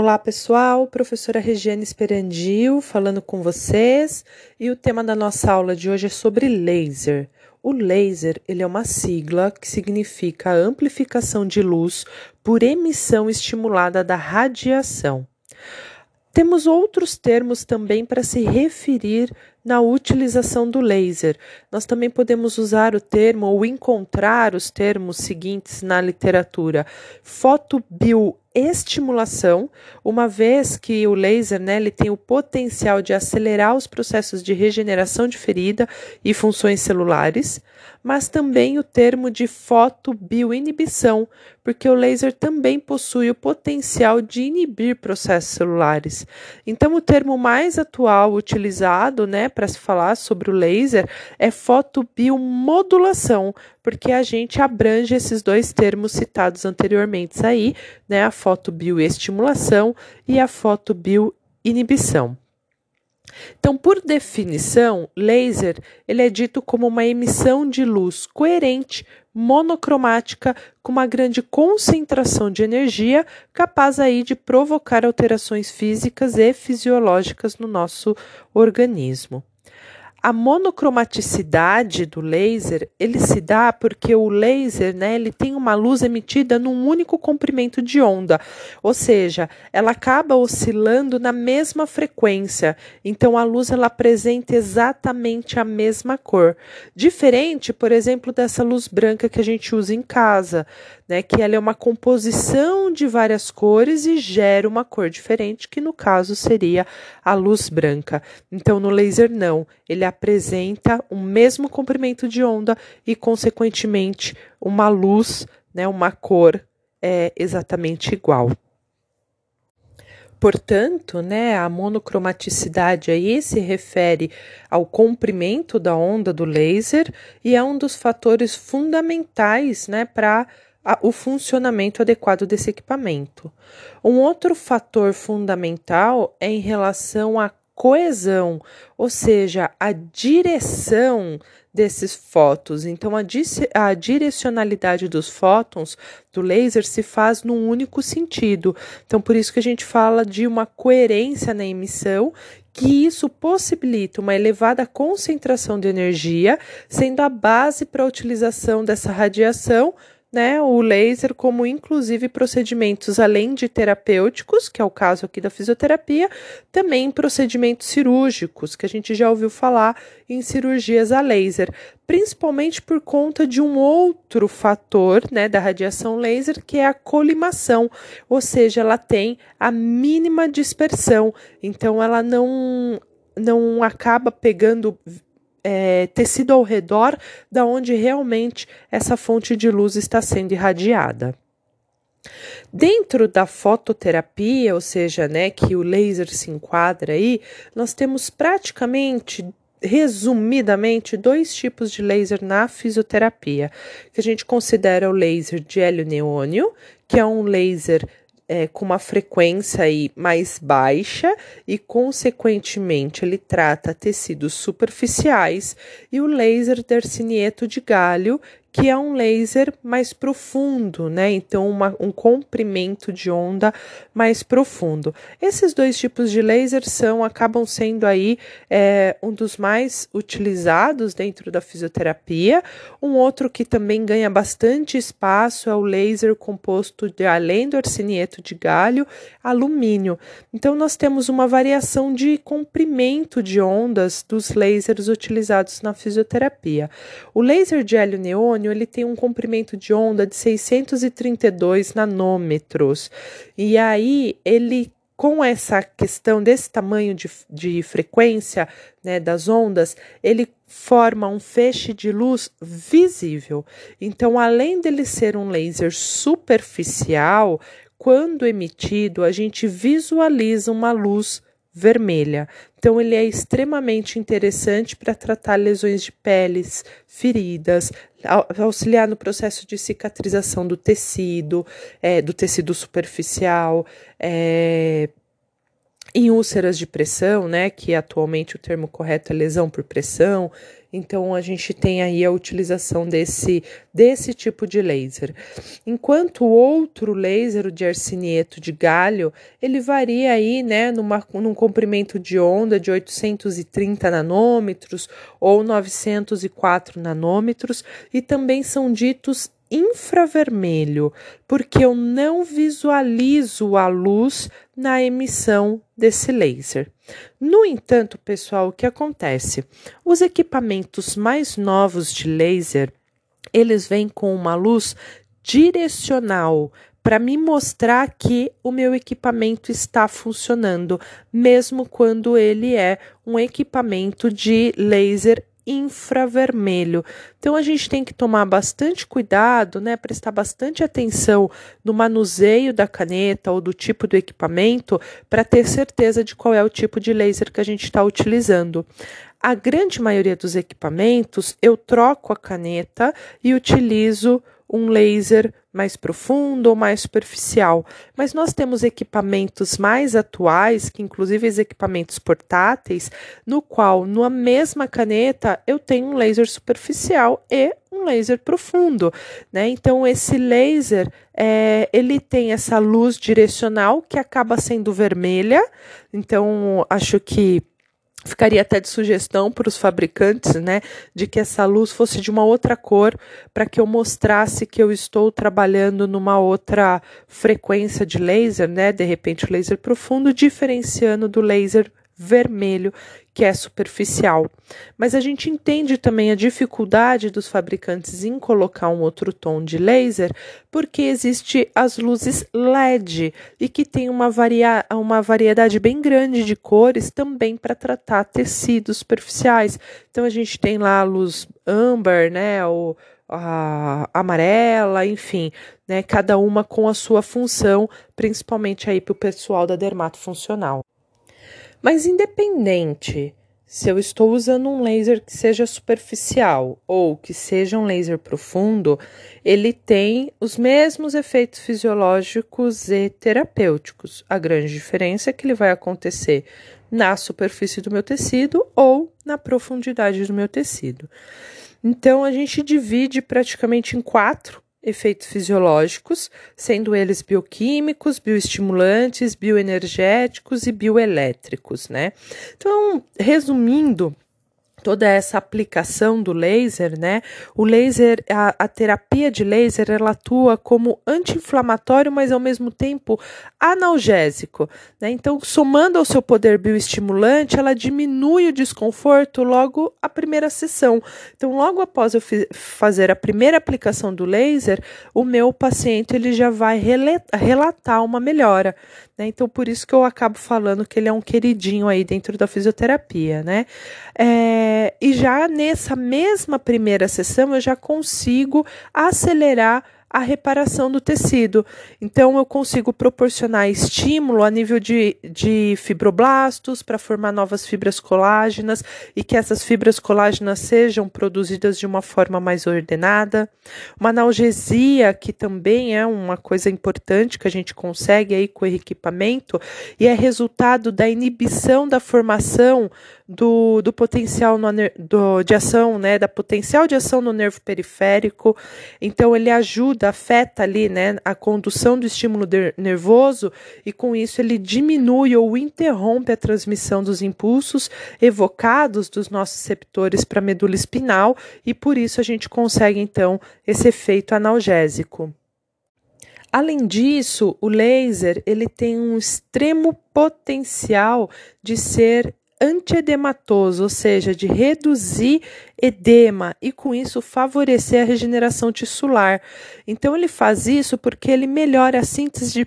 Olá pessoal, professora Regiane Esperandil falando com vocês e o tema da nossa aula de hoje é sobre laser. O laser ele é uma sigla que significa amplificação de luz por emissão estimulada da radiação. Temos outros termos também para se referir na utilização do laser. Nós também podemos usar o termo ou encontrar os termos seguintes na literatura: fotobio estimulação, uma vez que o laser né, ele tem o potencial de acelerar os processos de regeneração de ferida e funções celulares, mas também o termo de fotobioinibição, porque o laser também possui o potencial de inibir processos celulares. Então, o termo mais atual utilizado né, para se falar sobre o laser é fotobiomodulação, porque a gente abrange esses dois termos citados anteriormente aí, né, a fotobioestimulação e a fotobioinibição. Então, por definição, laser ele é dito como uma emissão de luz coerente, monocromática, com uma grande concentração de energia, capaz aí de provocar alterações físicas e fisiológicas no nosso organismo. A monocromaticidade do laser, ele se dá porque o laser, né, ele tem uma luz emitida num único comprimento de onda, ou seja, ela acaba oscilando na mesma frequência. Então a luz ela apresenta exatamente a mesma cor. Diferente, por exemplo, dessa luz branca que a gente usa em casa, né, que ela é uma composição de várias cores e gera uma cor diferente, que no caso seria a luz branca. Então no laser não, ele apresenta o mesmo comprimento de onda e consequentemente uma luz, né, uma cor é exatamente igual. Portanto, né, a monocromaticidade aí se refere ao comprimento da onda do laser e é um dos fatores fundamentais né, para o funcionamento adequado desse equipamento. Um outro fator fundamental é em relação à coesão, ou seja, a direção desses fótons. Então, a, a, direcionalidade dos fótons do laser se faz num único sentido. Então, por isso que a gente fala de uma coerência na emissão, que isso possibilita uma elevada concentração de energia, sendo a base para a utilização dessa radiação né, o laser como inclusive procedimentos além de terapêuticos, que é o caso aqui da fisioterapia, também procedimentos cirúrgicos, que a gente já ouviu falar em cirurgias a laser, principalmente por conta de um outro fator, né, da radiação laser, que é a colimação, ou seja, ela tem a mínima dispersão, então ela não não acaba pegando é, tecido ao redor da onde realmente essa fonte de luz está sendo irradiada. Dentro da fototerapia, ou seja, né, que o laser se enquadra aí, nós temos praticamente resumidamente dois tipos de laser na fisioterapia, que a gente considera o laser de hélio neônio, que é um laser é, com uma frequência aí mais baixa e, consequentemente, ele trata tecidos superficiais, e o laser dercinieto de galho, que é um laser mais profundo, né? Então, uma, um comprimento de onda mais profundo. Esses dois tipos de laser são, acabam sendo aí é, um dos mais utilizados dentro da fisioterapia. Um outro que também ganha bastante espaço é o laser composto de, além do arsenieto de galho, alumínio. Então, nós temos uma variação de comprimento de ondas dos lasers utilizados na fisioterapia. O laser de hélio neônio ele tem um comprimento de onda de 632 nanômetros. E aí ele com essa questão desse tamanho de, de frequência né, das ondas, ele forma um feixe de luz visível. Então, além dele ser um laser superficial, quando emitido, a gente visualiza uma luz vermelha. Então, ele é extremamente interessante para tratar lesões de peles, feridas, auxiliar no processo de cicatrização do tecido, é, do tecido superficial, é, em úlceras de pressão, né, que atualmente o termo correto é lesão por pressão. Então a gente tem aí a utilização desse desse tipo de laser. Enquanto o outro laser, o de arsenieto de galho, ele varia aí, né, numa, num comprimento de onda de 830 nanômetros ou 904 nanômetros e também são ditos infravermelho, porque eu não visualizo a luz na emissão desse laser. No entanto, pessoal, o que acontece? Os equipamentos mais novos de laser, eles vêm com uma luz direcional para me mostrar que o meu equipamento está funcionando, mesmo quando ele é um equipamento de laser infravermelho. Então a gente tem que tomar bastante cuidado, né, prestar bastante atenção no manuseio da caneta ou do tipo do equipamento para ter certeza de qual é o tipo de laser que a gente está utilizando. A grande maioria dos equipamentos eu troco a caneta e utilizo um laser mais profundo ou mais superficial. Mas nós temos equipamentos mais atuais, que inclusive os equipamentos portáteis, no qual, na mesma caneta, eu tenho um laser superficial e um laser profundo, né? Então esse laser é, ele tem essa luz direcional que acaba sendo vermelha. Então acho que Ficaria até de sugestão para os fabricantes, né, de que essa luz fosse de uma outra cor, para que eu mostrasse que eu estou trabalhando numa outra frequência de laser, né, de repente o laser profundo, diferenciando do laser vermelho, que é superficial. Mas a gente entende também a dificuldade dos fabricantes em colocar um outro tom de laser, porque existe as luzes LED e que tem uma, varia uma variedade bem grande de cores também para tratar tecidos superficiais. Então a gente tem lá a luz amber, né, ou a amarela, enfim, né, cada uma com a sua função, principalmente aí para o pessoal da dermato funcional. Mas independente se eu estou usando um laser que seja superficial ou que seja um laser profundo, ele tem os mesmos efeitos fisiológicos e terapêuticos. A grande diferença é que ele vai acontecer na superfície do meu tecido ou na profundidade do meu tecido. Então a gente divide praticamente em quatro efeitos fisiológicos, sendo eles bioquímicos, bioestimulantes, bioenergéticos e bioelétricos, né? Então, resumindo, toda essa aplicação do laser, né? O laser, a, a terapia de laser, ela atua como anti-inflamatório, mas ao mesmo tempo analgésico, né? Então, somando ao seu poder bioestimulante, ela diminui o desconforto logo a primeira sessão. Então, logo após eu fazer a primeira aplicação do laser, o meu paciente ele já vai relatar uma melhora, né? Então, por isso que eu acabo falando que ele é um queridinho aí dentro da fisioterapia, né? É, e já nessa mesma primeira sessão, eu já consigo acelerar a reparação do tecido. Então, eu consigo proporcionar estímulo a nível de, de fibroblastos para formar novas fibras colágenas e que essas fibras colágenas sejam produzidas de uma forma mais ordenada. Uma analgesia, que também é uma coisa importante que a gente consegue aí com o equipamento e é resultado da inibição da formação do, do potencial no, do, de ação, né, da potencial de ação no nervo periférico. Então, ele ajuda, afeta ali, né, a condução do estímulo nervoso e com isso ele diminui ou interrompe a transmissão dos impulsos evocados dos nossos receptores para a medula espinal e por isso a gente consegue então esse efeito analgésico. Além disso, o laser ele tem um extremo potencial de ser antiedematoso, ou seja, de reduzir edema e com isso favorecer a regeneração tissular. Então ele faz isso porque ele melhora a síntese de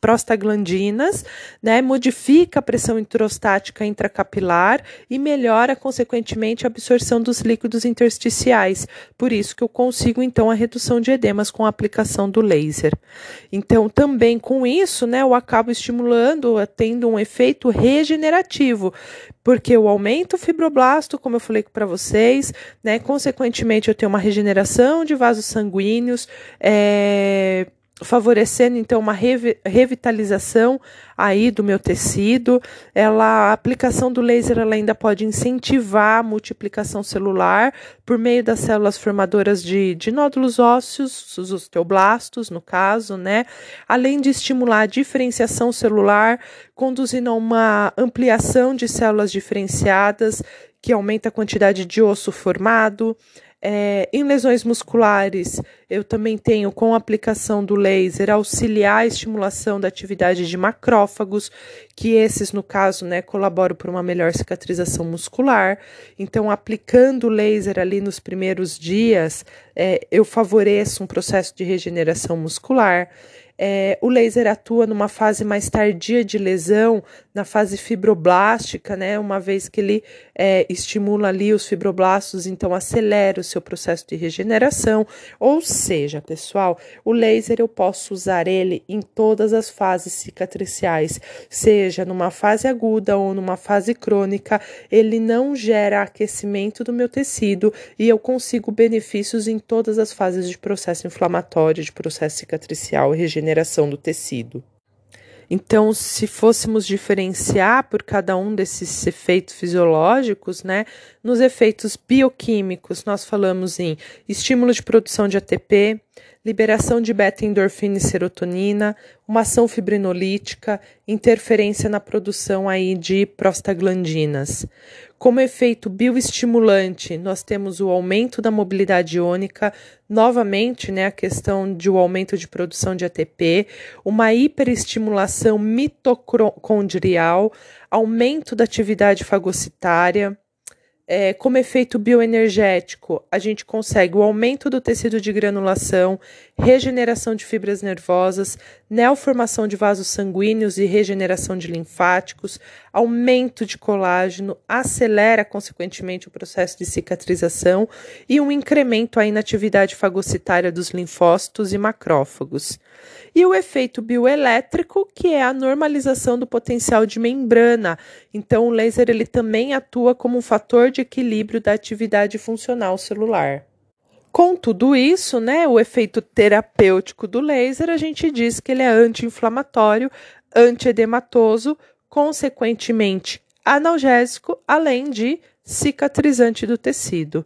prostaglandinas, né, modifica a pressão introstática intracapilar e melhora consequentemente a absorção dos líquidos intersticiais. Por isso que eu consigo então a redução de edemas com a aplicação do laser. Então também com isso, né, eu acabo estimulando, tendo um efeito regenerativo, porque eu aumento o fibroblasto, como eu falei para vocês, né? Consequentemente, eu tenho uma regeneração de vasos sanguíneos, é, favorecendo então uma revitalização aí do meu tecido. Ela, a aplicação do laser ela ainda pode incentivar a multiplicação celular por meio das células formadoras de, de nódulos ósseos, os osteoblastos, no caso, né? Além de estimular a diferenciação celular, conduzindo a uma ampliação de células diferenciadas, que aumenta a quantidade de osso formado, é, em lesões musculares, eu também tenho, com a aplicação do laser, auxiliar a estimulação da atividade de macrófagos, que esses, no caso, né, colaboram para uma melhor cicatrização muscular. Então, aplicando o laser ali nos primeiros dias, é, eu favoreço um processo de regeneração muscular. É, o laser atua numa fase mais tardia de lesão, na fase fibroblástica, né? Uma vez que ele é, estimula ali os fibroblastos, então acelera o seu processo de regeneração. Ou seja, pessoal, o laser eu posso usar ele em todas as fases cicatriciais, seja numa fase aguda ou numa fase crônica, ele não gera aquecimento do meu tecido e eu consigo benefícios em todas as fases de processo inflamatório, de processo cicatricial e regeneração do tecido. Então, se fôssemos diferenciar por cada um desses efeitos fisiológicos, né, nos efeitos bioquímicos, nós falamos em estímulo de produção de ATP, liberação de beta-endorfina e serotonina, uma ação fibrinolítica, interferência na produção aí de prostaglandinas. Como efeito bioestimulante, nós temos o aumento da mobilidade iônica, novamente, né, a questão de o aumento de produção de ATP, uma hiperestimulação mitocondrial, aumento da atividade fagocitária, é, como efeito bioenergético, a gente consegue o aumento do tecido de granulação, regeneração de fibras nervosas, neoformação de vasos sanguíneos e regeneração de linfáticos, aumento de colágeno, acelera consequentemente o processo de cicatrização e um incremento aí na atividade fagocitária dos linfócitos e macrófagos. E o efeito bioelétrico, que é a normalização do potencial de membrana. Então o laser ele também atua como um fator de equilíbrio da atividade funcional celular. Com tudo isso, né, o efeito terapêutico do laser, a gente diz que ele é anti-inflamatório, antiedematoso, consequentemente analgésico, além de cicatrizante do tecido.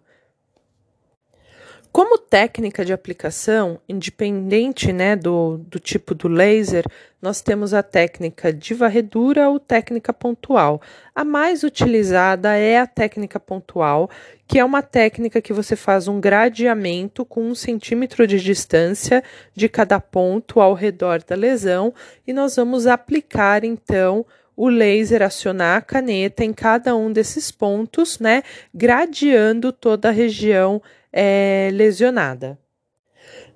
Como técnica de aplicação, independente né, do, do tipo do laser, nós temos a técnica de varredura ou técnica pontual. A mais utilizada é a técnica pontual, que é uma técnica que você faz um gradeamento com um centímetro de distância de cada ponto ao redor da lesão e nós vamos aplicar então o laser acionar a caneta em cada um desses pontos, né, gradeando toda a região é, lesionada.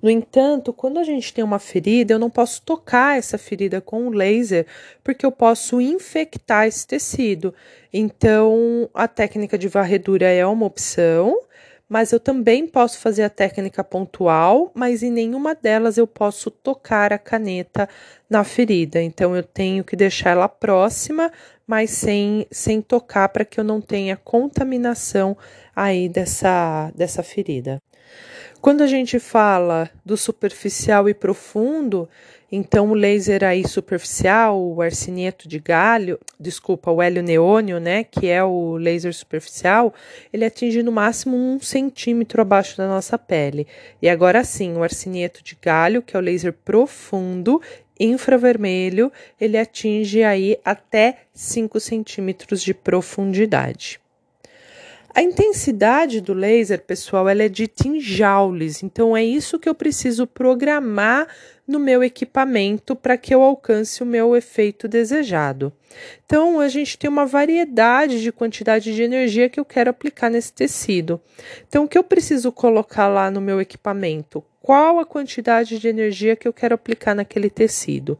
No entanto, quando a gente tem uma ferida, eu não posso tocar essa ferida com o laser, porque eu posso infectar esse tecido. Então, a técnica de varredura é uma opção, mas eu também posso fazer a técnica pontual, mas em nenhuma delas eu posso tocar a caneta na ferida. Então, eu tenho que deixar ela próxima, mas sem, sem tocar, para que eu não tenha contaminação aí dessa, dessa ferida. Quando a gente fala do superficial e profundo, então o laser aí superficial, o arseneto de galho, desculpa, o hélio neônio, né, que é o laser superficial, ele atinge no máximo um centímetro abaixo da nossa pele. E agora sim, o arseneto de galho, que é o laser profundo, infravermelho, ele atinge aí até 5 centímetros de profundidade. A intensidade do laser, pessoal, ela é dita em joules, então é isso que eu preciso programar no meu equipamento para que eu alcance o meu efeito desejado. Então, a gente tem uma variedade de quantidade de energia que eu quero aplicar nesse tecido. Então, o que eu preciso colocar lá no meu equipamento? Qual a quantidade de energia que eu quero aplicar naquele tecido?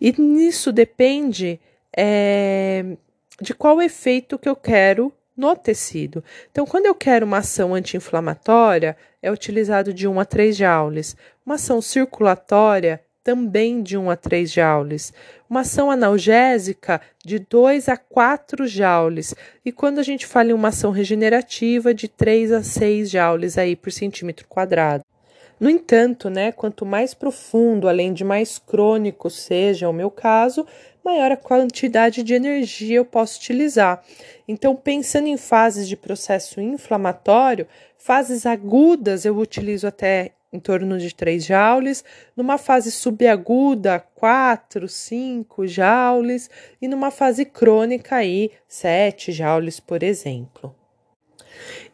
E nisso depende é, de qual efeito que eu quero no tecido. Então, quando eu quero uma ação anti-inflamatória, é utilizado de 1 a 3 joules. Uma ação circulatória, também de 1 a 3 joules. Uma ação analgésica, de 2 a 4 joules. E quando a gente fala em uma ação regenerativa, de 3 a 6 joules aí por centímetro quadrado. No entanto, né, quanto mais profundo, além de mais crônico seja o meu caso, maior a quantidade de energia eu posso utilizar. Então, pensando em fases de processo inflamatório, fases agudas eu utilizo até em torno de 3 joules, numa fase subaguda, 4, 5 joules, e numa fase crônica, aí, 7 joules, por exemplo.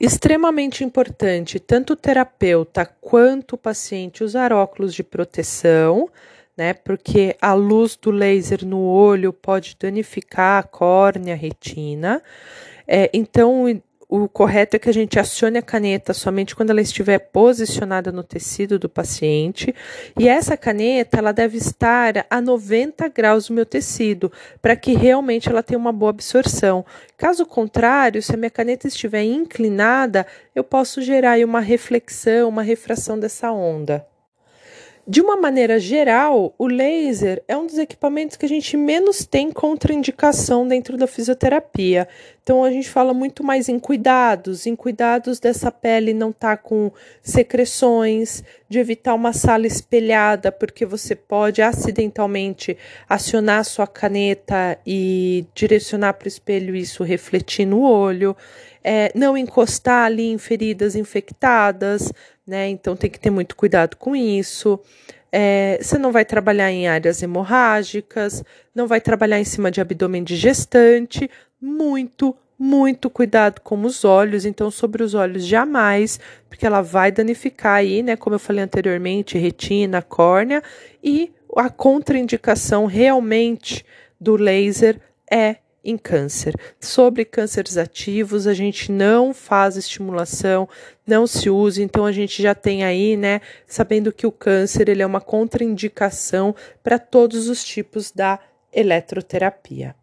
Extremamente importante, tanto o terapeuta quanto o paciente usar óculos de proteção, né? Porque a luz do laser no olho pode danificar a córnea, a retina. É, então, o correto é que a gente acione a caneta somente quando ela estiver posicionada no tecido do paciente. E essa caneta ela deve estar a 90 graus do meu tecido, para que realmente ela tenha uma boa absorção. Caso contrário, se a minha caneta estiver inclinada, eu posso gerar uma reflexão, uma refração dessa onda. De uma maneira geral, o laser é um dos equipamentos que a gente menos tem contraindicação dentro da fisioterapia. Então a gente fala muito mais em cuidados, em cuidados dessa pele não estar tá com secreções, de evitar uma sala espelhada, porque você pode acidentalmente acionar sua caneta e direcionar para o espelho e isso refletir no olho. É, não encostar ali em feridas infectadas, né? Então tem que ter muito cuidado com isso. É, você não vai trabalhar em áreas hemorrágicas, não vai trabalhar em cima de abdômen de gestante. Muito, muito cuidado com os olhos. Então, sobre os olhos, jamais, porque ela vai danificar aí, né? Como eu falei anteriormente, retina, córnea. E a contraindicação realmente do laser é em câncer. Sobre cânceres ativos, a gente não faz estimulação, não se usa, então a gente já tem aí, né, sabendo que o câncer ele é uma contraindicação para todos os tipos da eletroterapia.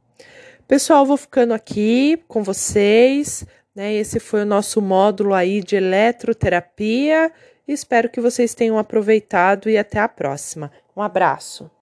Pessoal, vou ficando aqui com vocês, né? Esse foi o nosso módulo aí de eletroterapia. Espero que vocês tenham aproveitado e até a próxima. Um abraço.